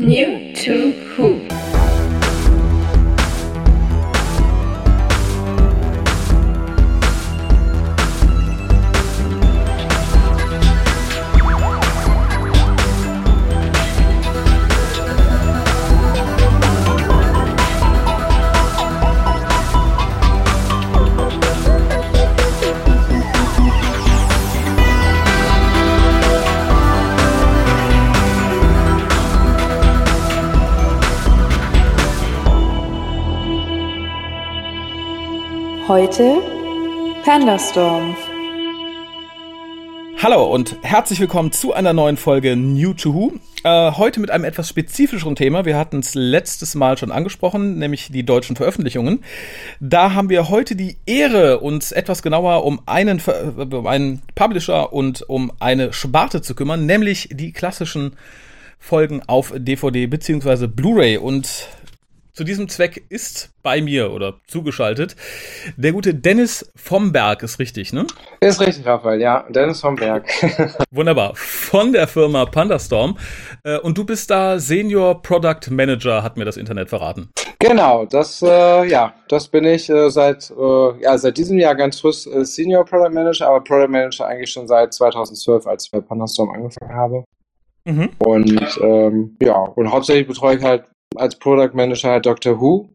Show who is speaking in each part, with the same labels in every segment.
Speaker 1: New to
Speaker 2: Heute Pandastorm.
Speaker 3: Hallo und herzlich willkommen zu einer neuen Folge New to Who. Äh, heute mit einem etwas spezifischeren Thema. Wir hatten es letztes Mal schon angesprochen, nämlich die deutschen Veröffentlichungen. Da haben wir heute die Ehre, uns etwas genauer um einen, um einen Publisher und um eine Sparte zu kümmern, nämlich die klassischen Folgen auf DVD bzw. Blu-ray. Und zu diesem Zweck ist bei mir oder zugeschaltet der gute Dennis vom Berg, ist richtig, ne?
Speaker 4: Ist richtig, Raphael, ja. Dennis vom Berg.
Speaker 3: Wunderbar. Von der Firma Pandastorm. Äh, und du bist da Senior Product Manager, hat mir das Internet verraten.
Speaker 4: Genau, das, äh, ja, das bin ich äh, seit, äh, ja, seit diesem Jahr ganz frisch äh, Senior Product Manager, aber Product Manager eigentlich schon seit 2012, als ich bei Pandastorm angefangen habe. Mhm. Und ähm, ja, und hauptsächlich betreue ich halt als Product Manager halt Doctor Who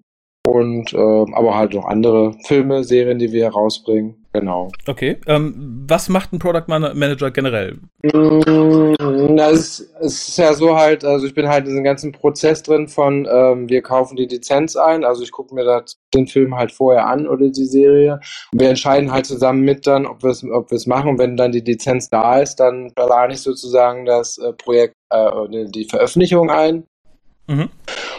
Speaker 4: und äh, aber halt noch andere Filme, Serien, die wir rausbringen. Genau.
Speaker 3: Okay. Ähm, was macht ein Product Manager generell?
Speaker 4: Mm, na, es, es, ist ja so halt, also ich bin halt in diesem ganzen Prozess drin von, ähm, wir kaufen die Lizenz ein, also ich gucke mir das, den Film halt vorher an oder die Serie und wir entscheiden halt zusammen mit dann, ob wir es ob machen und wenn dann die Lizenz da ist, dann plane ich sozusagen das äh, Projekt, äh, die Veröffentlichung ein Mhm.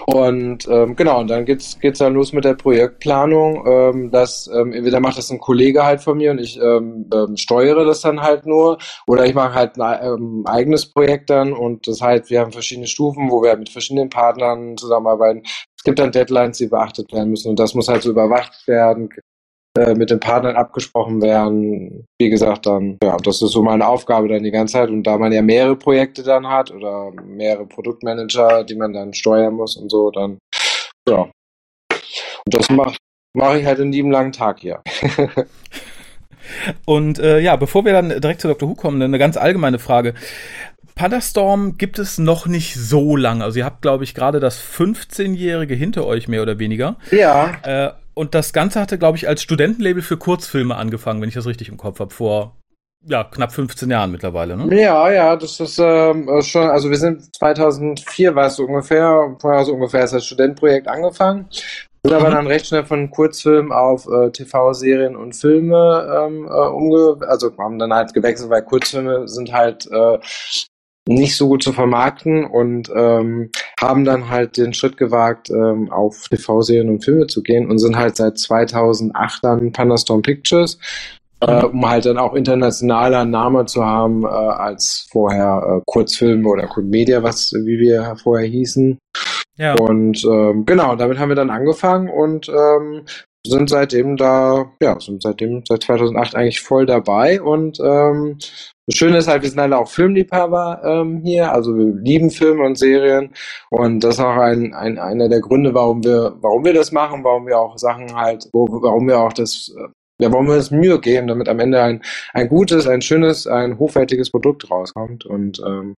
Speaker 4: Und ähm, genau, und dann geht's geht's dann los mit der Projektplanung. Ähm, das ähm, entweder macht das ein Kollege halt von mir und ich ähm, ähm, steuere das dann halt nur, oder ich mache halt ein ähm, eigenes Projekt dann und das heißt, wir haben verschiedene Stufen, wo wir mit verschiedenen Partnern zusammenarbeiten. Es gibt dann Deadlines, die beachtet werden müssen und das muss halt so überwacht werden, äh, mit den Partnern abgesprochen werden. Wie gesagt, dann, ja, das ist so meine Aufgabe dann die ganze Zeit. Und da man ja mehrere Projekte dann hat oder mehrere Produktmanager, die man dann steuern muss und so, dann, ja. Und das mache mach ich halt in jedem langen Tag hier.
Speaker 3: und äh, ja, bevor wir dann direkt zu Dr. Who kommen, eine ganz allgemeine Frage. Pandastorm gibt es noch nicht so lange. Also ihr habt, glaube ich, gerade das 15-Jährige hinter euch, mehr oder weniger.
Speaker 4: Ja.
Speaker 3: Äh, und das Ganze hatte, glaube ich, als Studentenlabel für Kurzfilme angefangen, wenn ich das richtig im Kopf habe, vor ja, knapp 15 Jahren mittlerweile, ne?
Speaker 4: Ja, ja, das ist ähm, schon, also wir sind 2004, war es so ungefähr, vorher so ungefähr ist das Studentenprojekt angefangen. Sind aber mhm. dann recht schnell von Kurzfilmen auf äh, TV-Serien und Filme ähm, äh, umge, also haben dann halt gewechselt, weil Kurzfilme sind halt äh, nicht so gut zu vermarkten und ähm, haben dann halt den Schritt gewagt, ähm, auf TV-Serien und Filme zu gehen und sind halt seit 2008 dann Pandastorm Pictures, äh, um halt dann auch internationaler Name zu haben äh, als vorher äh, Kurzfilme oder Media, was wie wir vorher hießen. Ja. Und ähm, genau, damit haben wir dann angefangen und ähm, sind seitdem da, ja, sind seitdem seit 2008 eigentlich voll dabei und ähm, das Schöne ist halt, wir sind alle auch Filmliebhaber ähm, hier, also wir lieben Filme und Serien und das ist auch ein, ein, einer der Gründe, warum wir, warum wir das machen, warum wir auch Sachen halt, wo, warum wir auch das, ja, warum wir uns Mühe geben, damit am Ende ein, ein gutes, ein schönes, ein hochwertiges Produkt rauskommt und ähm,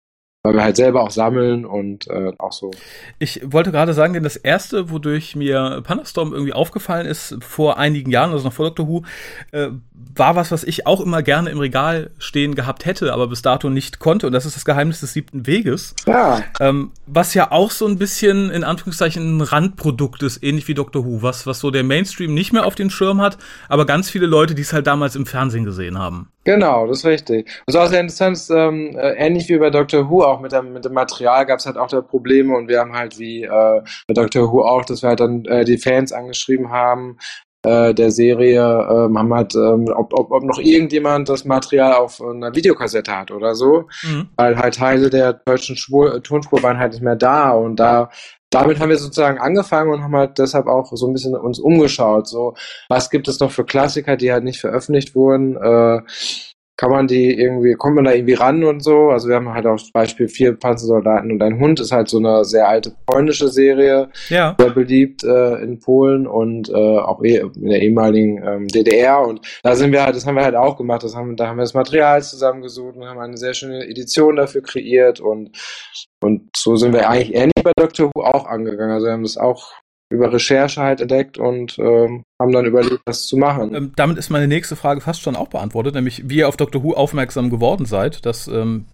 Speaker 4: weil wir halt selber auch sammeln und äh, auch so.
Speaker 3: Ich wollte gerade sagen, denn das erste, wodurch mir Pandastorm irgendwie aufgefallen ist vor einigen Jahren, also noch vor Doctor Who, äh, war was, was ich auch immer gerne im Regal stehen gehabt hätte, aber bis dato nicht konnte. Und das ist das Geheimnis des siebten Weges.
Speaker 4: Ja.
Speaker 3: Ähm, was ja auch so ein bisschen in Anführungszeichen ein Randprodukt ist, ähnlich wie Doctor Who, was, was so der Mainstream nicht mehr auf den Schirm hat, aber ganz viele Leute, die es halt damals im Fernsehen gesehen haben.
Speaker 4: Genau, das ist richtig. Und so sehr interessant, ist, ähm, äh, ähnlich wie bei Doctor Who, auch mit dem, mit dem Material gab es halt auch da Probleme und wir haben halt wie äh, bei Doctor Who auch, dass wir halt dann äh, die Fans angeschrieben haben, äh, der Serie, ähm, haben halt, ähm, ob, ob, ob noch irgendjemand das Material auf einer Videokassette hat oder so, mhm. weil halt Teile der deutschen Spur, Tonspur waren halt nicht mehr da und da damit haben wir sozusagen angefangen und haben halt deshalb auch so ein bisschen uns umgeschaut. So, was gibt es noch für Klassiker, die halt nicht veröffentlicht wurden? Äh, kann man die irgendwie, kommt man da irgendwie ran und so. Also wir haben halt auch zum Beispiel vier Panzersoldaten und ein Hund, ist halt so eine sehr alte polnische Serie,
Speaker 3: Ja.
Speaker 4: sehr beliebt äh, in Polen und äh, auch eh, in der ehemaligen ähm, DDR. Und da sind wir halt, das haben wir halt auch gemacht. Das haben, da haben wir das Material zusammengesucht und haben eine sehr schöne Edition dafür kreiert und und so sind wir eigentlich ähnlich bei Doctor Who auch angegangen. Also wir haben das auch über Recherche halt entdeckt und ähm, haben dann überlegt, das zu machen.
Speaker 3: Ähm, damit ist meine nächste Frage fast schon auch beantwortet, nämlich wie ihr auf Doctor Who aufmerksam geworden seid. Das ähm,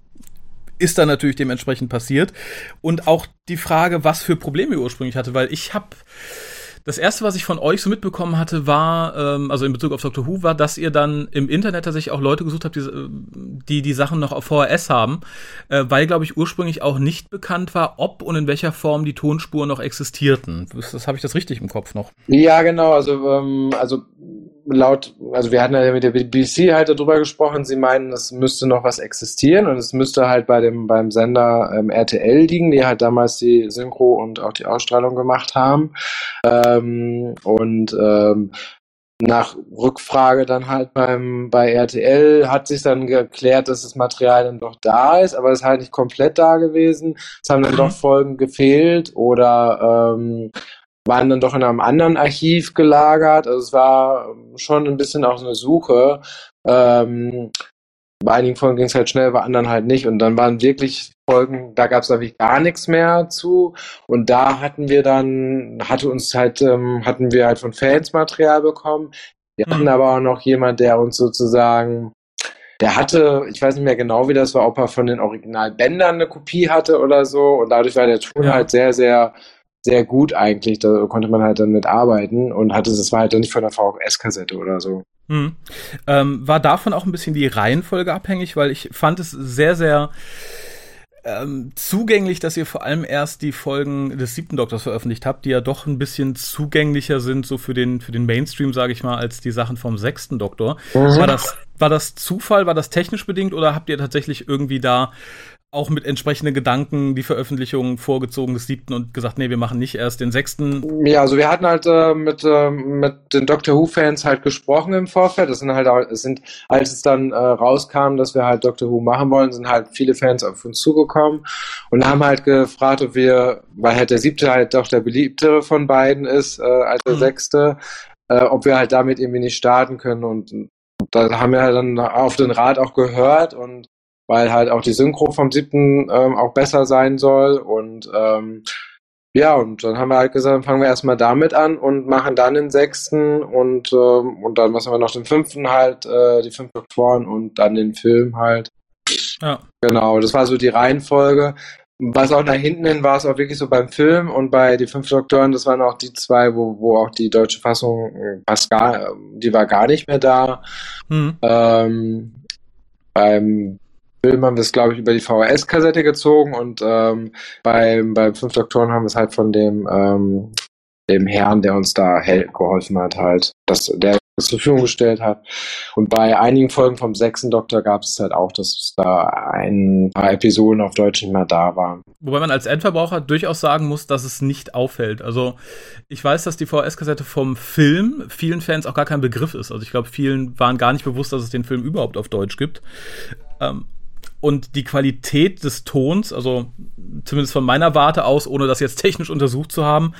Speaker 3: ist dann natürlich dementsprechend passiert. Und auch die Frage, was für Probleme ihr ursprünglich hatte, weil ich habe das erste, was ich von euch so mitbekommen hatte, war, ähm, also in Bezug auf Doctor Who, war, dass ihr dann im Internet tatsächlich auch Leute gesucht habt, die äh, die, die Sachen noch auf VHS haben, äh, weil, glaube ich, ursprünglich auch nicht bekannt war, ob und in welcher Form die Tonspuren noch existierten. Das, das habe ich das richtig im Kopf noch.
Speaker 4: Ja, genau. Also, ähm, also laut, also wir hatten ja mit der BBC halt darüber gesprochen. Sie meinen, es müsste noch was existieren und es müsste halt bei dem beim Sender ähm, RTL liegen, die halt damals die Synchro und auch die Ausstrahlung gemacht haben. Ähm, und ähm, nach Rückfrage dann halt beim bei RTL hat sich dann geklärt, dass das Material dann doch da ist, aber es ist halt nicht komplett da gewesen. Es haben dann doch Folgen gefehlt oder ähm, waren dann doch in einem anderen Archiv gelagert. Also es war schon ein bisschen auch eine Suche. Ähm, bei einigen Folgen ging es halt schnell, bei anderen halt nicht. Und dann waren wirklich Folgen, da gab es wirklich gar nichts mehr zu. Und da hatten wir dann, hatte uns halt, ähm, hatten wir halt von Fans Material bekommen. Wir hatten
Speaker 3: Mhm.
Speaker 4: aber auch noch jemand, der uns sozusagen, der hatte, ich weiß nicht mehr genau, wie das war, ob er von den Originalbändern eine Kopie hatte oder so. Und dadurch war der Ton
Speaker 3: Ja.
Speaker 4: halt sehr, sehr, sehr gut eigentlich. Da konnte man halt dann mit arbeiten und hatte, das war halt dann nicht von der VHS-Kassette oder so.
Speaker 3: Hm. Ähm, war davon auch ein bisschen die Reihenfolge abhängig, weil ich fand es sehr, sehr ähm, zugänglich, dass ihr vor allem erst die Folgen des siebten Doktors veröffentlicht habt, die ja doch ein bisschen zugänglicher sind, so für den, für den Mainstream, sage ich mal, als die Sachen vom sechsten Doktor. War das, war das Zufall, war das technisch bedingt oder habt ihr tatsächlich irgendwie da auch mit entsprechenden Gedanken die Veröffentlichung vorgezogen des siebten und gesagt, nee, wir machen nicht erst den sechsten?
Speaker 4: Ja, also wir hatten halt äh, mit, äh, mit den Doctor Who-Fans halt gesprochen im Vorfeld. Das sind halt auch, es sind, als es dann äh, rauskam, dass wir halt Doctor Who machen wollen, sind halt viele Fans auf uns zugekommen und haben halt gefragt, ob wir, weil halt der siebte halt doch der beliebtere von beiden ist, äh, als der
Speaker 3: Mhm.
Speaker 4: sechste, äh, ob wir halt damit irgendwie nicht starten können und da haben wir halt dann auf den Rat auch gehört und weil halt auch die Synchro vom siebten ähm, auch besser sein soll und ähm, ja, und dann haben wir halt gesagt, fangen wir erstmal damit an und machen dann den sechsten und, ähm, und dann was haben wir noch den fünften halt, äh, die fünf Doktoren und dann den Film halt.
Speaker 3: Ja.
Speaker 4: Genau, das war so die Reihenfolge. Was auch nach hinten hin war es auch wirklich so beim Film und bei die fünf Doktoren, das waren auch die zwei, wo, wo auch die deutsche Fassung äh, fast gar, die war gar nicht mehr da.
Speaker 3: Hm.
Speaker 4: Ähm, beim Film haben wir es, glaube ich, über die VHS-Kassette gezogen und ähm, beim, beim Fünf Doktoren haben wir es halt von dem, ähm, dem Herrn, der uns da geholfen hat, halt, dass der das zur Verfügung gestellt hat. Und bei einigen Folgen vom sechsten Doktor gab es halt auch, dass da ein paar Episoden auf Deutsch nicht mehr da waren.
Speaker 3: Wobei man als Endverbraucher durchaus sagen muss, dass es nicht auffällt. Also ich weiß, dass die VHS-Kassette vom Film vielen Fans auch gar kein Begriff ist. Also ich glaube, vielen waren gar nicht bewusst, dass es den Film überhaupt auf Deutsch gibt. Ähm, und die Qualität des Tons, also zumindest von meiner Warte aus, ohne das jetzt technisch untersucht zu haben,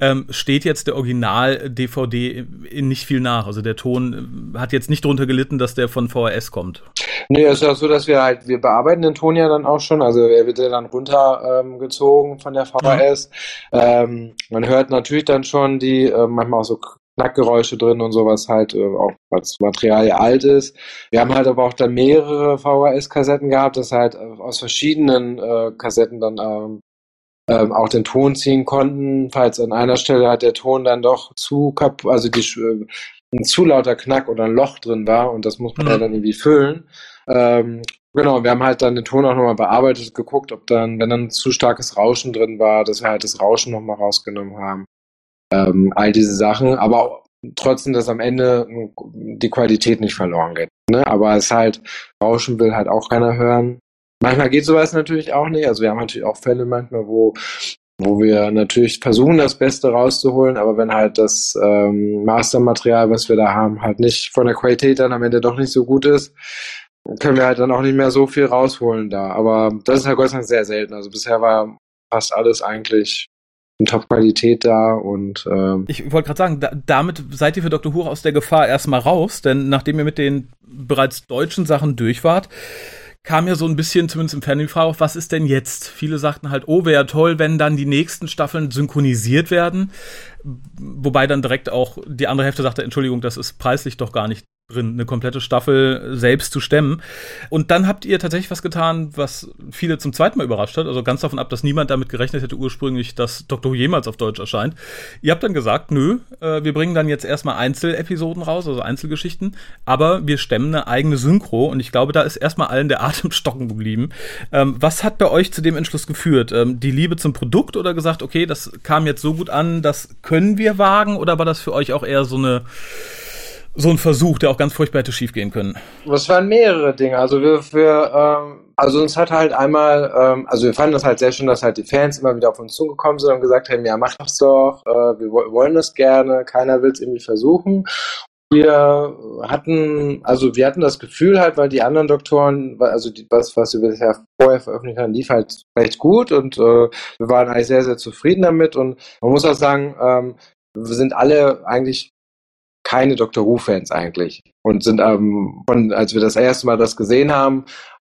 Speaker 3: ähm, steht jetzt der Original-DVD nicht viel nach. Also der Ton äh, hat jetzt nicht darunter gelitten, dass der von VHS kommt.
Speaker 4: Nee, es ist ja so, dass wir halt, wir bearbeiten den Ton ja dann auch schon, also er wird ja dann runtergezogen ähm, von der VHS. Ähm, man hört natürlich dann schon die, äh, manchmal auch so Knackgeräusche drin und sowas halt, äh, auch weil das Material ja alt ist. Wir haben halt aber auch dann mehrere VHS-Kassetten gehabt, dass halt äh, aus verschiedenen äh, Kassetten dann ähm, ähm, auch den Ton ziehen konnten, falls an einer Stelle halt der Ton dann doch zu kap also die, äh, ein zu lauter Knack oder ein Loch drin war und das muss man
Speaker 3: Mhm.
Speaker 4: ja dann irgendwie füllen. Ähm, genau, wir haben halt dann den Ton auch nochmal bearbeitet, geguckt, ob dann, wenn dann zu starkes Rauschen drin war, dass wir halt das Rauschen nochmal rausgenommen haben. Ähm, all diese Sachen, aber trotzdem, dass am Ende die Qualität nicht verloren geht. Ne? Aber es halt, Rauschen will halt auch keiner hören. Manchmal geht sowas natürlich auch nicht. Also wir haben natürlich auch Fälle manchmal, wo wo wir natürlich versuchen, das Beste rauszuholen, aber wenn halt das ähm, Mastermaterial, was wir da haben, halt nicht von der Qualität dann am Ende doch nicht so gut ist, können wir halt dann auch nicht mehr so viel rausholen da. Aber das ist halt Gott sei Dank sehr selten. Also bisher war fast alles eigentlich Top-Qualität da und ähm,
Speaker 3: ich wollte gerade sagen, da, damit seid ihr für Dr. Who aus der Gefahr erstmal raus, denn nachdem ihr mit den bereits deutschen Sachen durch wart, kam ja so ein bisschen, zumindest im Fernsehen, die Frage auf, was ist denn jetzt? Viele sagten halt, oh, wäre toll, wenn dann die nächsten Staffeln synchronisiert werden. Wobei dann direkt auch die andere Hälfte sagte, Entschuldigung, das ist preislich doch gar nicht drin, eine komplette Staffel selbst zu stemmen. Und dann habt ihr tatsächlich was getan, was viele zum zweiten Mal überrascht hat. Also ganz davon ab, dass niemand damit gerechnet hätte ursprünglich, dass Dr. Who jemals auf Deutsch erscheint. Ihr habt dann gesagt, nö, äh, wir bringen dann jetzt erstmal Einzelepisoden raus, also Einzelgeschichten, aber wir stemmen eine eigene Synchro und ich glaube, da ist erstmal allen der Atem stocken geblieben. Ähm, was hat bei euch zu dem Entschluss geführt? Ähm, die Liebe zum Produkt oder gesagt, okay, das kam jetzt so gut an, das können wir wagen oder war das für euch auch eher so eine so ein Versuch, der auch ganz furchtbar hätte schiefgehen können.
Speaker 4: Das waren mehrere Dinge. Also wir, wir ähm, also uns hat halt einmal, ähm, also wir fanden das halt sehr schön, dass halt die Fans immer wieder auf uns zugekommen sind und gesagt haben, ja, mach das doch, äh, wir wollen das gerne, keiner will es irgendwie versuchen. Wir hatten, also wir hatten das Gefühl halt, weil die anderen Doktoren, also die, was, was wir bisher vorher veröffentlicht haben, lief halt recht gut und äh, wir waren eigentlich sehr, sehr zufrieden damit und man muss auch sagen, ähm, wir sind alle eigentlich keine Dr. Who-Fans eigentlich. Und sind, ähm, von, als wir das erste Mal das gesehen haben,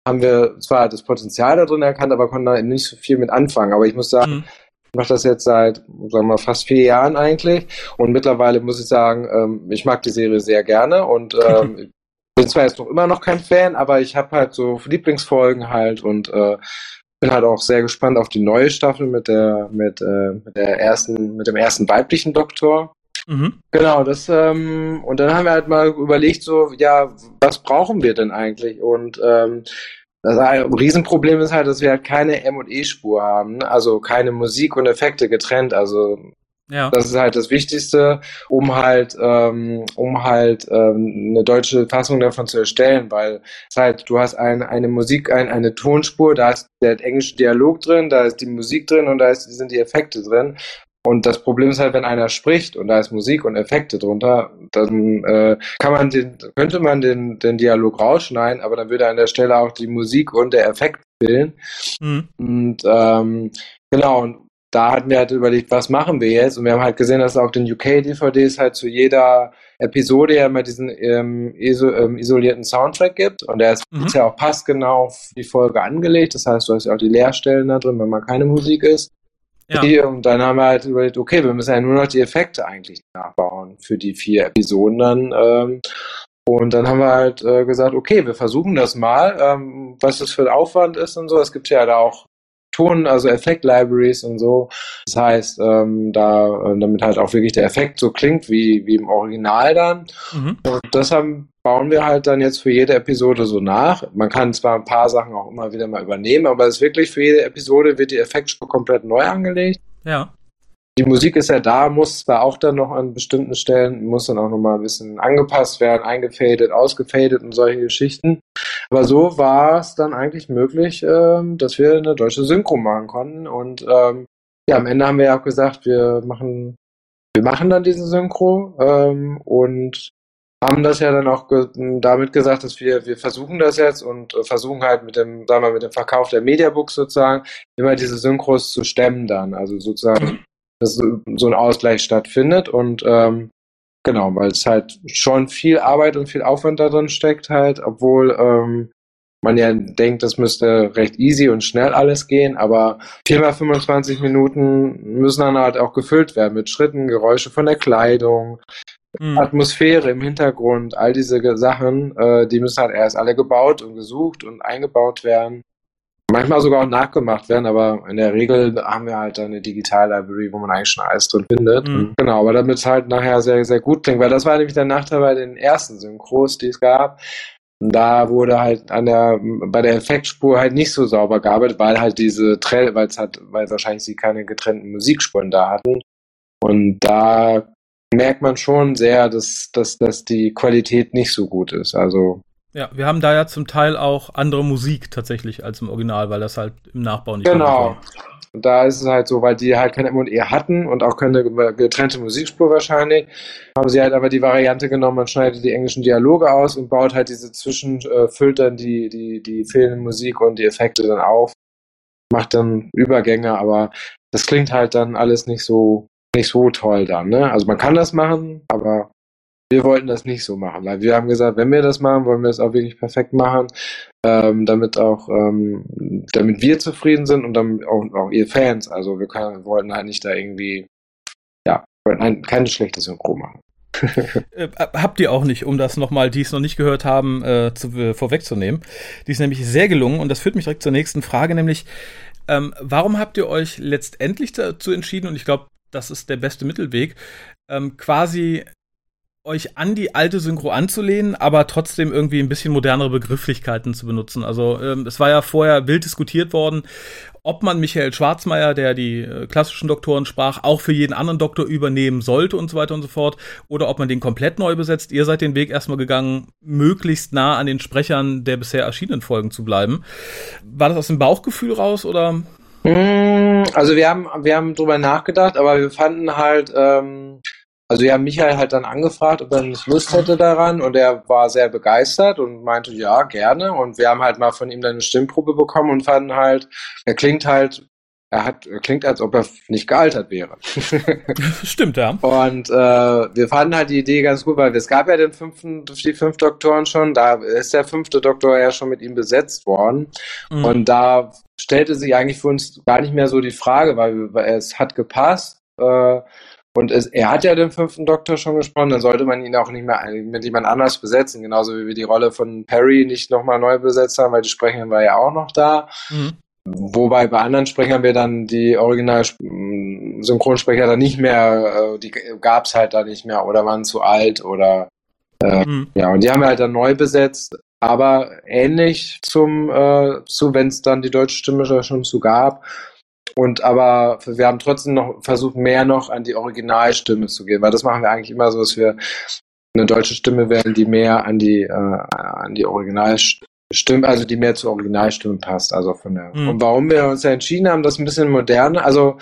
Speaker 4: haben wir zwar das Potenzial da drin erkannt, aber konnten da nicht so viel mit anfangen. Aber ich muss sagen, mhm. ich mache das jetzt seit, sagen wir mal, fast vier Jahren eigentlich. Und mittlerweile muss ich sagen, ähm, ich mag die Serie sehr gerne und ähm, bin zwar jetzt noch immer noch kein Fan, aber ich habe halt so Lieblingsfolgen halt und äh, bin halt auch sehr gespannt auf die neue Staffel mit der mit, äh, mit der ersten mit dem ersten weiblichen Doktor. Mhm. Genau, das, ähm, und dann haben wir halt mal überlegt, so, ja, was brauchen wir denn eigentlich? Und ähm, das Riesenproblem ist halt, dass wir halt keine M&E-Spur haben, ne? also keine Musik und Effekte getrennt. Also ja. Das ist halt das Wichtigste, um halt, ähm, um halt ähm, eine deutsche Fassung davon zu erstellen, weil es halt, du hast ein, eine Musik, ein, eine Tonspur, da ist der englische Dialog drin, da ist die Musik drin und da ist, sind die Effekte drin. Und das Problem ist halt, wenn einer spricht und da ist Musik und Effekte drunter, dann äh, kann man den, könnte man den, den Dialog rausschneiden, aber dann würde an der Stelle auch die Musik und der Effekt fehlen. Mhm. Und ähm, genau, und da hatten wir halt überlegt, was machen wir jetzt? Und wir haben halt gesehen, dass es auch den UK-DVDs halt zu jeder Episode ja immer diesen ähm, iso, ähm, isolierten Soundtrack gibt. Und der ist mhm. ja auch passgenau auf die Folge angelegt. Das heißt, du hast ja auch die Leerstellen da drin, wenn mal keine Musik ist. Ja. Und dann haben wir halt überlegt, okay, wir müssen ja nur noch die Effekte eigentlich nachbauen für die vier Episoden dann. Ähm, und dann haben wir halt äh, gesagt, okay, wir versuchen das mal, ähm, was das für ein Aufwand ist und so. Es gibt ja da auch Ton, also Effekt-Libraries und so. Das heißt, ähm, da, äh, damit halt auch wirklich der Effekt so klingt wie, wie im Original dann. Mhm. Und das haben, bauen wir halt dann jetzt für jede Episode so nach. Man kann zwar ein paar Sachen auch immer wieder mal übernehmen, aber es ist wirklich für jede Episode wird die Effektspur komplett neu angelegt.
Speaker 3: Ja.
Speaker 4: Die Musik ist ja da, muss zwar auch dann noch an bestimmten Stellen, muss dann auch nochmal ein bisschen angepasst werden, eingefadet, ausgefadet und solche Geschichten. Aber so war es dann eigentlich möglich, ähm, dass wir eine deutsche Synchro machen konnten. Und ähm, ja, am Ende haben wir ja auch gesagt, wir machen, wir machen dann diese Synchro ähm, und haben das ja dann auch damit gesagt, dass wir, wir versuchen das jetzt und äh, versuchen halt mit dem, sagen wir, mit dem Verkauf der Mediabooks sozusagen immer diese Synchros zu stemmen dann. Also sozusagen, dass so ein Ausgleich stattfindet und ähm, genau, weil es halt schon viel Arbeit und viel Aufwand da drin steckt halt, obwohl ähm, man ja denkt, das müsste recht easy und schnell alles gehen, aber viermal 25 Minuten müssen dann halt auch gefüllt werden mit Schritten, Geräusche von der Kleidung, mhm. Atmosphäre im Hintergrund, all diese Sachen, äh, die müssen halt erst alle gebaut und gesucht und eingebaut werden. Manchmal sogar auch nachgemacht werden, aber in der Regel haben wir halt eine Digital-Library, wo man eigentlich schon alles drin findet. Mhm. Genau, aber damit es halt nachher sehr, sehr gut klingt, weil das war nämlich der Nachteil bei den ersten Synchros, die es gab. Da wurde halt an der, bei der Effektspur halt nicht so sauber gearbeitet, weil halt diese weil es halt, weil wahrscheinlich sie keine getrennten Musikspuren da hatten. Und da merkt man schon sehr, dass, dass, dass die Qualität nicht so gut ist. Also.
Speaker 3: Ja, wir haben da ja zum Teil auch andere Musik tatsächlich als im Original, weil das halt im Nachbau nicht
Speaker 4: Genau. Und da ist es halt so, weil die halt kein M&E hatten und auch keine getrennte Musikspur wahrscheinlich, haben sie halt aber die Variante genommen, man schneidet die englischen Dialoge aus und baut halt diese Zwischen, äh, füllt dann die, die, die fehlende Musik und die Effekte dann auf, macht dann Übergänge, aber das klingt halt dann alles nicht so, nicht so toll dann, ne? Also man kann das machen, aber wir wollten das nicht so machen, weil wir haben gesagt, wenn wir das machen, wollen wir es auch wirklich perfekt machen, ähm, damit auch, ähm, damit wir zufrieden sind und dann auch, auch ihr Fans. Also wir können, wollten halt nicht da irgendwie, ja, wollten halt keine schlechte Synchro machen.
Speaker 3: äh, habt ihr auch nicht, um das nochmal, die es noch nicht gehört haben, äh, zu, äh, vorwegzunehmen. Die ist nämlich sehr gelungen und das führt mich direkt zur nächsten Frage, nämlich, ähm, warum habt ihr euch letztendlich dazu entschieden, und ich glaube, das ist der beste Mittelweg, ähm, quasi euch an die alte Synchro anzulehnen, aber trotzdem irgendwie ein bisschen modernere Begrifflichkeiten zu benutzen. Also ähm, es war ja vorher wild diskutiert worden, ob man Michael Schwarzmeier, der die äh, klassischen Doktoren sprach, auch für jeden anderen Doktor übernehmen sollte und so weiter und so fort, oder ob man den komplett neu besetzt. Ihr seid den Weg erstmal gegangen, möglichst nah an den Sprechern der bisher erschienenen Folgen zu bleiben. War das aus dem Bauchgefühl raus oder?
Speaker 4: Mm, also wir haben, wir haben drüber nachgedacht, aber wir fanden halt, ähm, also wir haben Michael halt dann angefragt, ob er nicht Lust hätte daran und er war sehr begeistert und meinte, ja, gerne. Und wir haben halt mal von ihm dann eine Stimmprobe bekommen und fanden halt, er klingt halt, er hat, klingt, als ob er nicht gealtert wäre.
Speaker 3: Stimmt, ja.
Speaker 4: Und äh, wir fanden halt die Idee ganz gut, weil es gab ja den fünften, die fünf Doktoren schon, da ist der fünfte Doktor ja schon mit ihm besetzt worden. Mhm. Und da stellte sich eigentlich für uns gar nicht mehr so die Frage, weil, weil es hat gepasst. Äh, und es, er hat ja den fünften Doktor schon gesprochen, dann sollte man ihn auch nicht mehr mit jemand anders besetzen, genauso wie wir die Rolle von Perry nicht nochmal neu besetzt haben, weil die Sprecherin war ja auch noch da. Mhm. Wobei bei anderen Sprechern wir dann die Original-Synchronsprecher dann nicht mehr, äh, die gab es halt da nicht mehr oder waren zu alt oder äh, mhm. ja, und die haben wir halt dann neu besetzt, aber ähnlich zum, äh, zu, wenn es dann die deutsche Stimme schon zu gab, und aber wir haben trotzdem noch versucht, mehr noch an die Originalstimme zu gehen, weil das machen wir eigentlich immer so, dass wir eine deutsche Stimme wählen, die mehr an die, äh, an die Originalstimme, also die mehr zur Originalstimme passt. Also von der. Mhm. Und warum wir uns ja entschieden haben, das ein bisschen moderner, also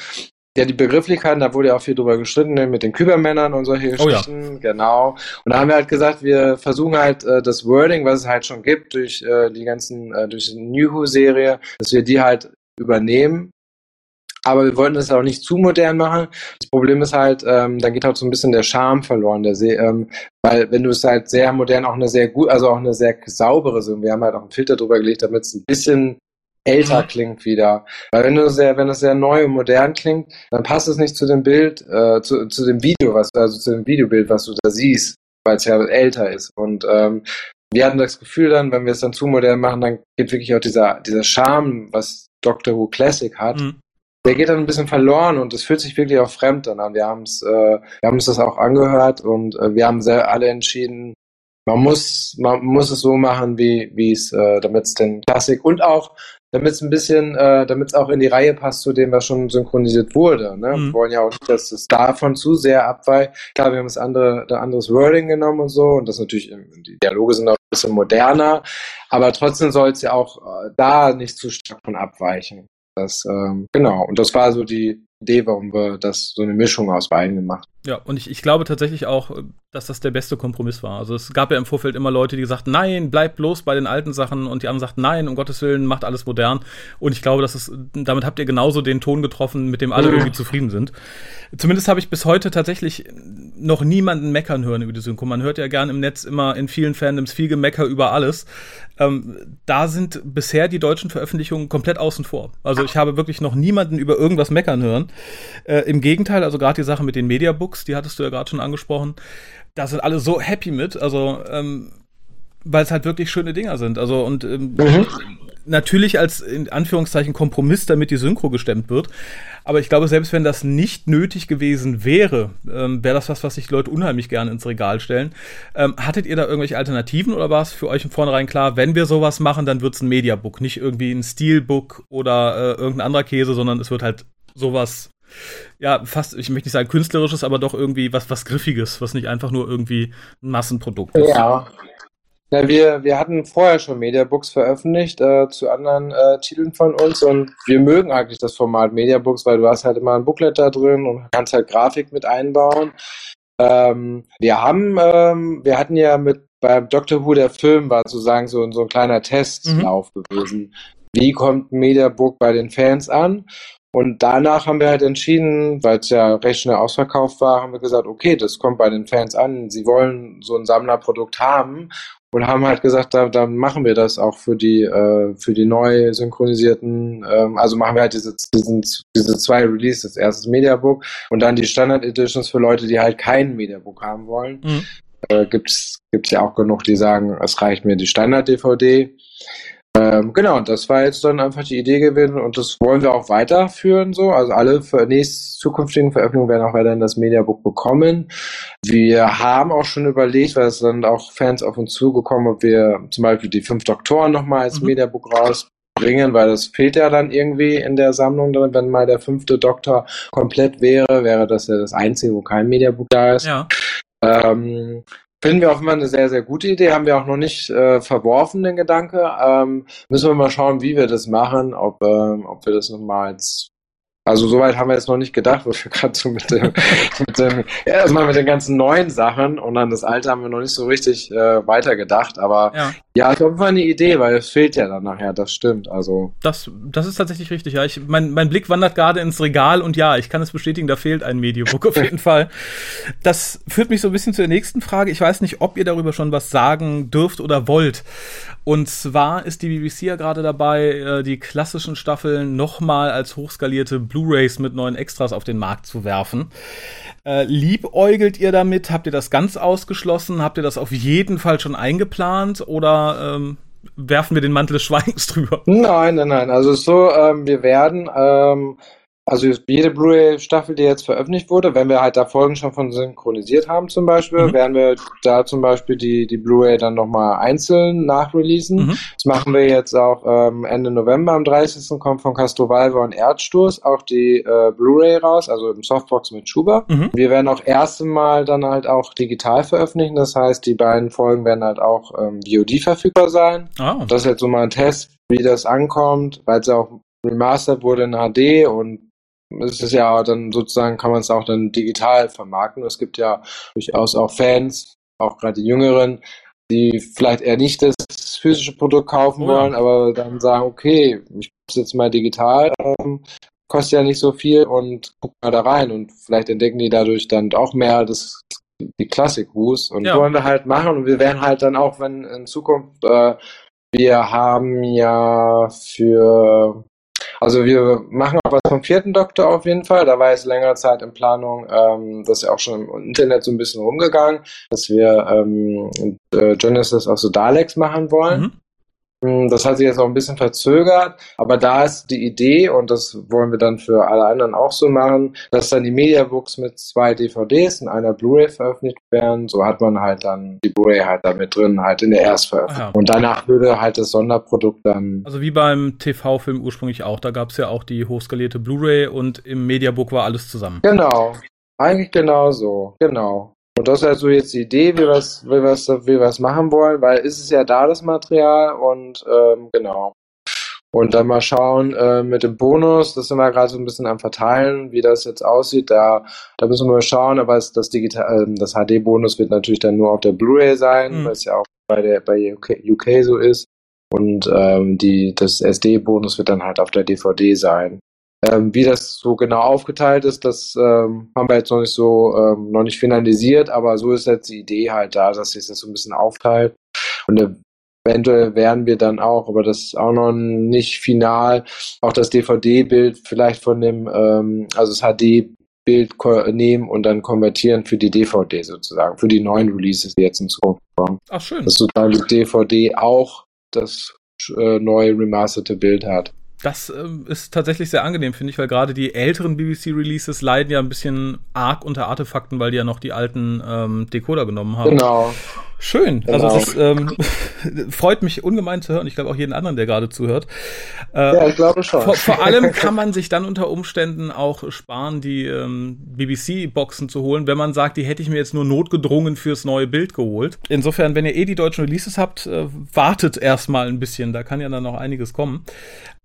Speaker 4: ja, die Begrifflichkeiten, da wurde ja auch viel drüber gestritten, ne, mit den Kübermännern und solche Geschichten, oh ja. genau. Und da haben wir halt gesagt, wir versuchen halt äh, das Wording, was es halt schon gibt, durch äh, die ganzen, äh, durch die New Who-Serie, dass wir die halt übernehmen aber wir wollten das auch nicht zu modern machen. Das Problem ist halt, ähm, dann geht halt so ein bisschen der Charme verloren, der See, ähm, weil wenn du es halt sehr modern auch eine sehr gut, also auch eine sehr saubere sind, wir haben halt auch einen Filter drüber gelegt, damit es ein bisschen älter mhm. klingt wieder. Weil wenn du sehr, wenn es sehr neu und modern klingt, dann passt es nicht zu dem Bild, äh, zu, zu dem Video, was, also zu dem Videobild, was du da siehst, weil es ja älter ist. Und ähm, wir hatten das Gefühl dann, wenn wir es dann zu modern machen, dann geht wirklich auch dieser, dieser Charme, was Doctor Who Classic hat, mhm der geht dann ein bisschen verloren und es fühlt sich wirklich auch fremd dann an. Wir haben es, äh, wir haben uns das auch angehört und äh, wir haben sehr alle entschieden, man muss, man muss es so machen, wie wie es, äh, damit es den Klassik und auch damit es ein bisschen, äh, damit es auch in die Reihe passt zu dem, was schon synchronisiert wurde. Ne? Mhm. Wir wollen ja auch nicht, dass es davon zu sehr abweicht. Klar, wir haben das andere, ein anderes Wording genommen und so und das natürlich, die Dialoge sind auch ein bisschen moderner, aber trotzdem soll es ja auch äh, da nicht zu stark von abweichen. Das, ähm, genau, und das war so die Idee, warum wir das so eine Mischung aus beiden gemacht
Speaker 3: ja, und ich, ich glaube tatsächlich auch, dass das der beste Kompromiss war. Also es gab ja im Vorfeld immer Leute, die gesagt, nein, bleib bloß bei den alten Sachen und die anderen sagten, nein, um Gottes Willen, macht alles modern. Und ich glaube, dass es, damit habt ihr genauso den Ton getroffen, mit dem alle irgendwie zufrieden sind. Zumindest habe ich bis heute tatsächlich noch niemanden meckern hören über die Synchro. Man hört ja gern im Netz immer in vielen Fandoms viel Gemecker über alles. Ähm, da sind bisher die deutschen Veröffentlichungen komplett außen vor. Also ich habe wirklich noch niemanden über irgendwas meckern hören. Äh, Im Gegenteil, also gerade die Sache mit den Mediabooks, Books, die hattest du ja gerade schon angesprochen. Da sind alle so happy mit, also ähm, weil es halt wirklich schöne Dinger sind. Also und ähm, mhm. natürlich als in Anführungszeichen Kompromiss, damit die Synchro gestemmt wird. Aber ich glaube, selbst wenn das nicht nötig gewesen wäre, ähm, wäre das was, was sich Leute unheimlich gerne ins Regal stellen. Ähm, hattet ihr da irgendwelche Alternativen oder war es für euch von vornherein klar, wenn wir sowas machen, dann wird es ein Mediabook, nicht irgendwie ein Steelbook oder äh, irgendein anderer Käse, sondern es wird halt sowas ja, fast, ich möchte nicht sagen künstlerisches, aber doch irgendwie was, was Griffiges, was nicht einfach nur irgendwie ein Massenprodukt ist.
Speaker 4: Ja. Na, wir, wir hatten vorher schon Mediabooks veröffentlicht äh, zu anderen äh, Titeln von uns und wir mögen eigentlich das Format Mediabooks, weil du hast halt immer ein Booklet da drin und kannst halt Grafik mit einbauen. Ähm, wir haben, ähm, wir hatten ja mit beim Doctor Who der Film war sozusagen so, so ein kleiner Testlauf mhm. gewesen. Wie kommt ein Mediabook bei den Fans an? Und danach haben wir halt entschieden, weil es ja recht schnell ausverkauft war, haben wir gesagt, okay, das kommt bei den Fans an. Sie wollen so ein Sammlerprodukt haben und haben halt gesagt, da, dann machen wir das auch für die äh, für die neu synchronisierten, ähm, also machen wir halt diese, diesen, diese zwei Releases, erstes Mediabook und dann die Standard Editions für Leute, die halt kein Mediabook haben wollen. Mhm. Äh, gibt's gibt's ja auch genug, die sagen, es reicht mir die Standard DVD. Ähm, genau, das war jetzt dann einfach die Idee gewesen und das wollen wir auch weiterführen so. Also alle für nächste zukünftigen Veröffentlichungen werden auch weiterhin das Mediabook bekommen. Wir haben auch schon überlegt, weil es dann auch Fans auf uns zugekommen, ob wir zum Beispiel die fünf Doktoren nochmal als mhm. Mediabook rausbringen, weil das fehlt ja dann irgendwie in der Sammlung drin. Wenn mal der fünfte Doktor komplett wäre, wäre das ja das einzige, wo kein Mediabook da ist. Ja. Ähm, Finden wir auch immer eine sehr, sehr gute Idee. Haben wir auch noch nicht äh, verworfen, den Gedanke. Ähm, müssen wir mal schauen, wie wir das machen, ob, ähm, ob wir das nochmal als also soweit haben wir jetzt noch nicht gedacht, wo wir gerade so mit dem, mit dem ja, erstmal mit den ganzen neuen Sachen und dann das alte haben wir noch nicht so richtig äh, weitergedacht. Aber ja, ja ist auf jeden Fall eine Idee, weil es fehlt ja dann nachher, das stimmt. Also.
Speaker 3: Das, das ist tatsächlich richtig, ja. Ich, mein, mein Blick wandert gerade ins Regal und ja, ich kann es bestätigen, da fehlt ein Mediobook auf jeden Fall. Das führt mich so ein bisschen zur nächsten Frage. Ich weiß nicht, ob ihr darüber schon was sagen dürft oder wollt. Und zwar ist die BBC ja gerade dabei, äh, die klassischen Staffeln nochmal als hochskalierte Blu-rays mit neuen Extras auf den Markt zu werfen. Äh, liebäugelt ihr damit? Habt ihr das ganz ausgeschlossen? Habt ihr das auf jeden Fall schon eingeplant? Oder ähm, werfen wir den Mantel des Schweigens drüber?
Speaker 4: Nein, nein, nein. Also so, ähm, wir werden ähm, also jede Blu-ray-Staffel, die jetzt veröffentlicht wurde, wenn wir halt da Folgen schon von synchronisiert haben zum Beispiel, mhm. werden wir da zum Beispiel die, die Blu-ray dann nochmal einzeln nachreleasen. Mhm. Das machen wir jetzt auch ähm, Ende November, am 30. kommt von Castrovalva und Erdstoß auch die äh, Blu-ray raus, also im Softbox mit Schuber. Mhm. Wir werden auch erste Mal dann halt auch digital veröffentlichen, das heißt, die beiden Folgen werden halt auch ähm, VOD verfügbar sein. Oh. Das ist jetzt so mal ein Test, wie das ankommt, weil es ja auch remastered wurde in HD und es ist ja dann sozusagen, kann man es auch dann digital vermarkten. Es gibt ja durchaus auch Fans, auch gerade die Jüngeren, die vielleicht eher nicht das physische Produkt kaufen oh. wollen, aber dann sagen, okay, ich es jetzt mal digital, ähm, kostet ja nicht so viel und guck mal da rein und vielleicht entdecken die dadurch dann auch mehr das, die Klassik-Ruß und ja. wollen wir halt machen und wir werden halt dann auch, wenn in Zukunft, äh, wir haben ja für also wir machen auch was vom vierten Doktor auf jeden Fall. Da war jetzt längere Zeit in Planung, ähm, das ist ja auch schon im Internet so ein bisschen rumgegangen, dass wir ähm, äh, Genesis of the Daleks machen wollen. Mhm. Hm, das hat sich jetzt auch ein bisschen verzögert, aber da ist die Idee, und das wollen wir dann für alle anderen auch so machen, dass dann die Mediabooks mit zwei DVDs in einer Blu-ray veröffentlicht werden. So hat man halt dann die Blu-ray halt da mit drin, halt in der Erstveröffentlichung. Ja. Und danach würde halt das Sonderprodukt dann.
Speaker 3: Also wie beim TV-Film ursprünglich auch, da gab es ja auch die hochskalierte Blu-ray und im Mediabook war alles zusammen.
Speaker 4: Genau. Eigentlich genau so. Genau. Und das ist also jetzt die Idee, wie wir es wie wir's, wie wir's machen wollen, weil ist es ja da das Material und ähm, genau. Und dann mal schauen äh, mit dem Bonus, das sind wir gerade so ein bisschen am Verteilen, wie das jetzt aussieht. Da, da müssen wir mal schauen, aber es, das, Digital, äh, das HD-Bonus wird natürlich dann nur auf der Blu-ray sein, mhm. weil es ja auch bei der bei UK, UK so ist. Und ähm, die, das SD-Bonus wird dann halt auf der DVD sein. Ähm, wie das so genau aufgeteilt ist, das ähm, haben wir jetzt noch nicht so ähm, noch nicht finalisiert, aber so ist jetzt die Idee halt da, dass sich das so ein bisschen aufteilt. Und eventuell werden wir dann auch, aber das ist auch noch nicht final, auch das DVD-Bild vielleicht von dem, ähm, also das HD Bild nehmen und dann konvertieren für die DVD sozusagen, für die neuen Releases, die jetzt in Zukunft kommen. Ach schön. Dass sozusagen die DVD auch das äh, neue remasterte Bild hat.
Speaker 3: Das ähm, ist tatsächlich sehr angenehm, finde ich, weil gerade die älteren BBC-Releases leiden ja ein bisschen arg unter Artefakten, weil die ja noch die alten ähm, Decoder genommen haben. Genau. Schön. Also das ähm, freut mich ungemein zu hören. Ich glaube auch jeden anderen, der gerade zuhört.
Speaker 4: Äh, ja, ich glaube schon.
Speaker 3: Vor, vor, allem kann man sich dann unter Umständen auch sparen, die ähm, BBC-Boxen zu holen, wenn man sagt, die hätte ich mir jetzt nur notgedrungen fürs neue Bild geholt. Insofern, wenn ihr eh die deutschen Releases habt, äh, wartet erstmal ein bisschen. Da kann ja dann noch einiges kommen.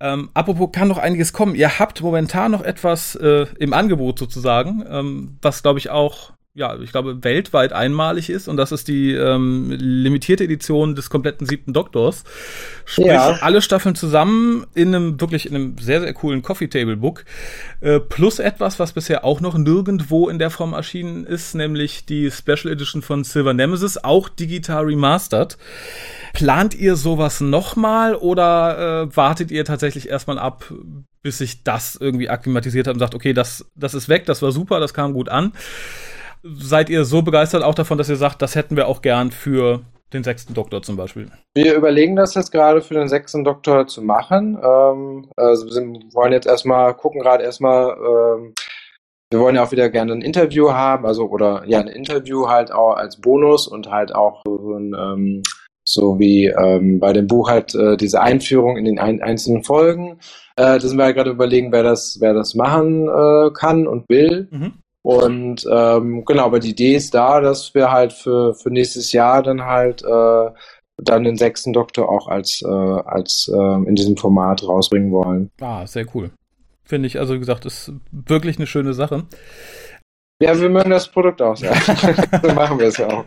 Speaker 3: Ähm, apropos kann noch einiges kommen. Ihr habt momentan noch etwas äh, im Angebot sozusagen, ähm, was glaube ich auch ja, ich glaube, weltweit einmalig ist und das ist die ähm, limitierte Edition des kompletten siebten Doktors. Sprich, ja. alle Staffeln zusammen in einem wirklich in einem sehr, sehr coolen Coffee Table Book. Äh, plus etwas, was bisher auch noch nirgendwo in der Form erschienen ist, nämlich die Special Edition von Silver Nemesis, auch digital remastered. Plant ihr sowas nochmal oder äh, wartet ihr tatsächlich erstmal ab, bis sich das irgendwie akklimatisiert hat und sagt, okay, das, das ist weg, das war super, das kam gut an? Seid ihr so begeistert auch davon, dass ihr sagt, das hätten wir auch gern für den sechsten Doktor zum Beispiel?
Speaker 4: Wir überlegen das jetzt gerade für den sechsten Doktor zu machen. Ähm, also wir sind, wollen jetzt erstmal gucken, gerade erstmal, ähm, wir wollen ja auch wieder gerne ein Interview haben, also oder ja, ein Interview halt auch als Bonus und halt auch so ein ähm, so wie ähm, bei dem Buch halt äh, diese Einführung in den ein einzelnen Folgen. Äh, das sind wir halt gerade überlegen, wer das, wer das machen äh, kann und will. Mhm. Und ähm, genau, aber die Idee ist da, dass wir halt für, für nächstes Jahr dann halt äh, dann den sechsten Doktor auch als, äh, als äh, in diesem Format rausbringen wollen.
Speaker 3: Ah, sehr cool. Finde ich, also wie gesagt, ist wirklich eine schöne Sache.
Speaker 4: Ja, wir mögen das Produkt auch sehr. so machen wir es ja auch.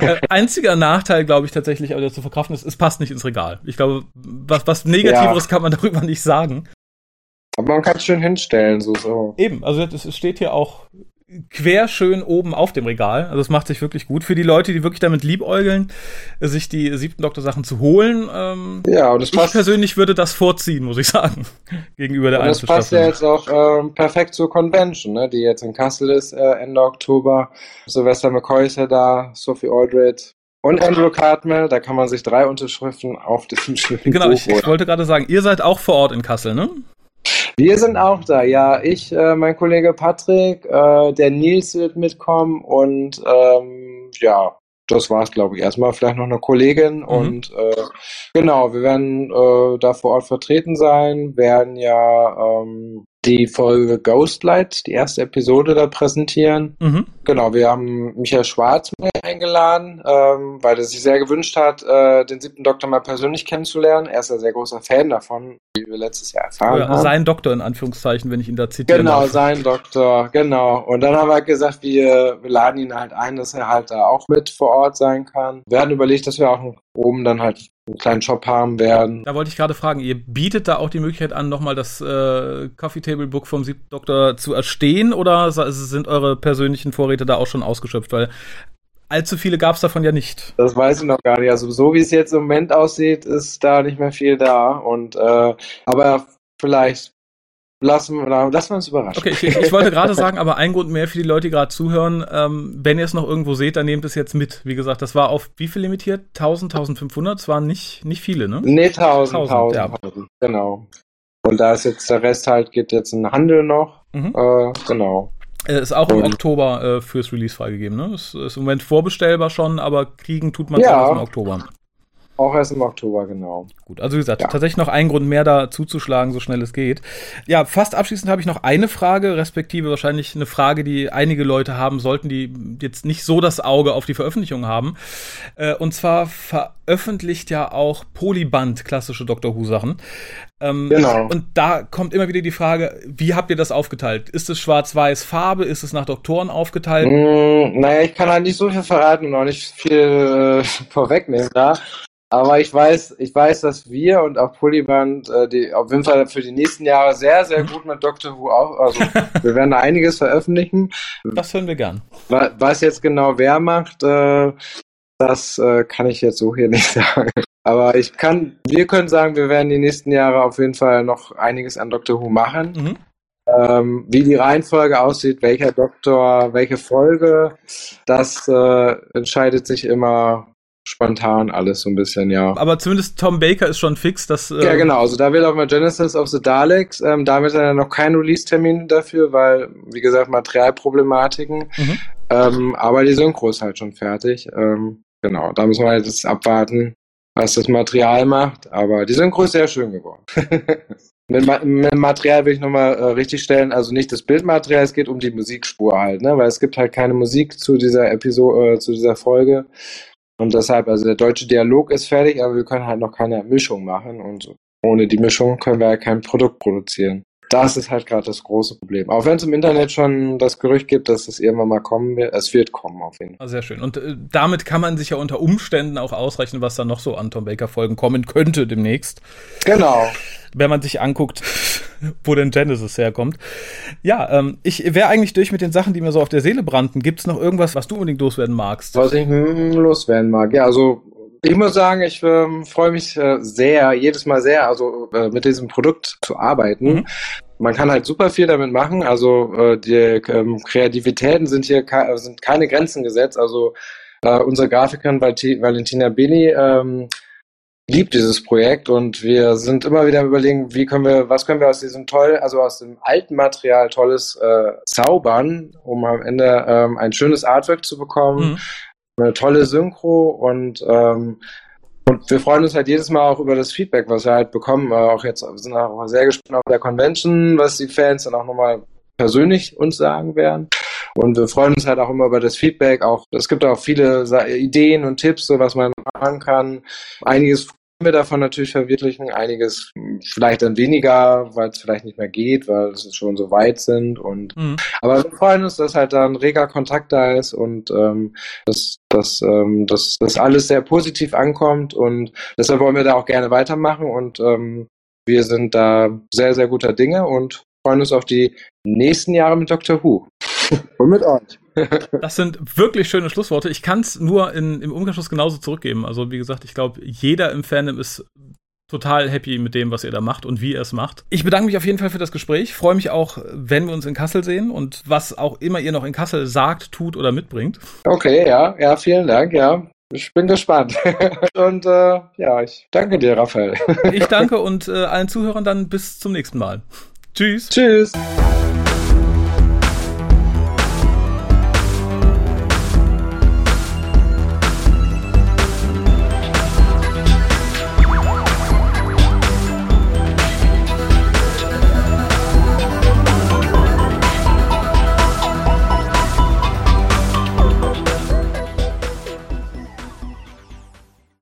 Speaker 3: Äh, einziger Nachteil, glaube ich, tatsächlich, aber der zu verkraften ist, es passt nicht ins Regal. Ich glaube, was, was Negativeres ja. kann man darüber nicht sagen.
Speaker 4: Aber man kann es schön hinstellen, so, so.
Speaker 3: Eben, also es steht hier auch quer schön oben auf dem Regal. Also es macht sich wirklich gut für die Leute, die wirklich damit liebäugeln, sich die siebten Doktor Sachen zu holen. Ähm,
Speaker 4: ja, und das
Speaker 3: ich persönlich würde das vorziehen, muss ich sagen, gegenüber der
Speaker 4: und Das passt ja jetzt auch ähm, perfekt zur Convention, ne, die jetzt in Kassel ist äh, Ende Oktober. Sylvester McCoy ist ja da, Sophie Aldred, und Andrew Cartmel, da kann man sich drei Unterschriften auf diesem schönen
Speaker 3: Genau, ich, ich, wollte gerade sagen, ihr seid auch vor Ort in Kassel, ne?
Speaker 4: Wir sind auch da, ja. Ich, äh, mein Kollege Patrick, äh, der Nils wird mitkommen und ähm, ja, das war's, glaube ich. Erstmal vielleicht noch eine Kollegin mhm. und äh, genau, wir werden äh, da vor Ort vertreten sein, werden ja ähm, die Folge Ghostlight, die erste Episode da präsentieren. Mhm. Genau, wir haben Michael Schwarz eingeladen, ähm, weil er sich sehr gewünscht hat, äh, den siebten Doktor mal persönlich kennenzulernen. Er ist ein sehr großer Fan davon, wie wir letztes Jahr erfahren ja, haben.
Speaker 3: Sein Doktor in Anführungszeichen, wenn ich ihn da zitiere.
Speaker 4: Genau, darf. sein Doktor, genau. Und dann haben wir gesagt, wir, wir laden ihn halt ein, dass er halt da auch mit vor Ort sein kann. Wir hatten überlegt, dass wir auch oben dann halt einen kleinen Shop haben werden.
Speaker 3: Da wollte ich gerade fragen, ihr bietet da auch die Möglichkeit an, nochmal das äh, Coffee Table Book vom siebten Doktor zu erstehen oder sind eure persönlichen Vorräte da auch schon ausgeschöpft? Weil allzu viele gab es davon ja nicht.
Speaker 4: Das weiß ich noch gar nicht. Also so wie es jetzt im Moment aussieht, ist da nicht mehr viel da. Und äh, aber vielleicht Lassen, lassen wir uns überraschen.
Speaker 3: Okay, ich, ich wollte gerade sagen, aber ein Grund mehr für die Leute, die gerade zuhören, ähm, wenn ihr es noch irgendwo seht, dann nehmt es jetzt mit. Wie gesagt, das war auf wie viel limitiert? 1000, 1500? Das waren nicht, nicht viele, ne?
Speaker 4: Nee, 1000, 1000, 1000 ja. genau. Und da ist jetzt der Rest halt, geht jetzt in den Handel noch. Mhm. Äh, genau.
Speaker 3: Äh, ist auch im Oktober äh, fürs Release freigegeben, ne? Ist, ist im Moment vorbestellbar schon, aber kriegen tut man
Speaker 4: ja.
Speaker 3: erst im Oktober.
Speaker 4: Auch erst im Oktober, genau.
Speaker 3: Gut, also wie gesagt, ja. tatsächlich noch ein Grund mehr da zuzuschlagen, so schnell es geht. Ja, fast abschließend habe ich noch eine Frage, respektive wahrscheinlich eine Frage, die einige Leute haben sollten, die jetzt nicht so das Auge auf die Veröffentlichung haben. Äh, und zwar veröffentlicht ja auch Polyband klassische Doctor Who-Sachen. Ähm, genau. Und da kommt immer wieder die Frage, wie habt ihr das aufgeteilt? Ist es schwarz-weiß Farbe? Ist es nach Doktoren aufgeteilt?
Speaker 4: Mm, naja, ich kann halt nicht so viel verraten und auch nicht viel äh, vorwegnehmen da. Aber ich weiß, ich weiß, dass wir und auch Polyband äh, die auf jeden Fall für die nächsten Jahre sehr, sehr gut mit Doctor Who auch, also wir werden da einiges veröffentlichen.
Speaker 3: Das hören wir gern.
Speaker 4: Was jetzt genau wer macht, äh, das äh, kann ich jetzt so hier nicht sagen. Aber ich kann, wir können sagen, wir werden die nächsten Jahre auf jeden Fall noch einiges an Doctor Who machen. Mhm. Ähm, wie die Reihenfolge aussieht, welcher Doktor, welche Folge, das äh, entscheidet sich immer spontan alles so ein bisschen, ja.
Speaker 3: Aber zumindest Tom Baker ist schon fix, dass.
Speaker 4: Äh ja, genau. Also da will auch mal Genesis of the Daleks. Ähm, damit hat er noch keinen Release-Termin dafür, weil, wie gesagt, Materialproblematiken. Mhm. Ähm, aber die Synchro ist halt schon fertig. Ähm, genau, da müssen wir jetzt abwarten, was das Material macht. Aber die Synchro ist sehr schön geworden. mit, Ma mit Material will ich nochmal äh, richtig stellen, also nicht das Bildmaterial, es geht um die Musikspur halt, ne? Weil es gibt halt keine Musik zu dieser Episode, äh, zu dieser Folge. Und deshalb, also der deutsche Dialog ist fertig, aber wir können halt noch keine Mischung machen und ohne die Mischung können wir ja kein Produkt produzieren. Das ist halt gerade das große Problem. Auch wenn es im Internet schon das Gerücht gibt, dass es irgendwann mal kommen wird, es wird kommen auf jeden Fall.
Speaker 3: Sehr schön. Und äh, damit kann man sich ja unter Umständen auch ausrechnen, was da noch so an Tom Baker Folgen kommen könnte demnächst.
Speaker 4: Genau.
Speaker 3: Wenn man sich anguckt, wo denn Genesis herkommt. Ja, ähm, ich wäre eigentlich durch mit den Sachen, die mir so auf der Seele brannten. Gibt es noch irgendwas, was du unbedingt loswerden magst?
Speaker 4: Was ich hm, loswerden mag? Ja, also ich muss sagen, ich ähm, freue mich äh, sehr, jedes Mal sehr, also äh, mit diesem Produkt zu arbeiten. Mhm. Man kann halt super viel damit machen. Also äh, die ähm, Kreativitäten sind hier ke sind keine Grenzen gesetzt. Also äh, unsere Grafikerin Valentina Billy ähm, liebt dieses Projekt und wir sind immer wieder überlegen, wie können wir, was können wir aus diesem toll, also aus dem alten Material tolles äh, zaubern, um am Ende ähm, ein schönes Artwork zu bekommen, mhm. Eine tolle Synchro und ähm, und wir freuen uns halt jedes Mal auch über das Feedback, was wir halt bekommen. Äh, auch jetzt wir sind auch sehr gespannt auf der Convention, was die Fans dann auch nochmal persönlich uns sagen werden. Und wir freuen uns halt auch immer über das Feedback. Auch es gibt auch viele Ideen und Tipps, so was man machen kann. Einiges wir davon natürlich verwirklichen, einiges vielleicht dann weniger, weil es vielleicht nicht mehr geht, weil es schon so weit sind und mhm. aber wir freuen uns, dass halt da ein reger Kontakt da ist und ähm, dass, dass, ähm, dass das alles sehr positiv ankommt und deshalb wollen wir da auch gerne weitermachen und ähm, wir sind da sehr, sehr guter Dinge und freuen uns auf die nächsten Jahre mit Dr. Who.
Speaker 3: und mit euch. Das sind wirklich schöne Schlussworte. Ich kann es nur in, im Umkehrschluss genauso zurückgeben. Also, wie gesagt, ich glaube, jeder im Fandom ist total happy mit dem, was ihr da macht und wie ihr es macht. Ich bedanke mich auf jeden Fall für das Gespräch. Freue mich auch, wenn wir uns in Kassel sehen und was auch immer ihr noch in Kassel sagt, tut oder mitbringt.
Speaker 4: Okay, ja, ja, vielen Dank, ja. Ich bin gespannt. und äh, ja, ich danke dir, Raphael.
Speaker 3: ich danke und äh, allen Zuhörern dann bis zum nächsten Mal. Tschüss.
Speaker 4: Tschüss.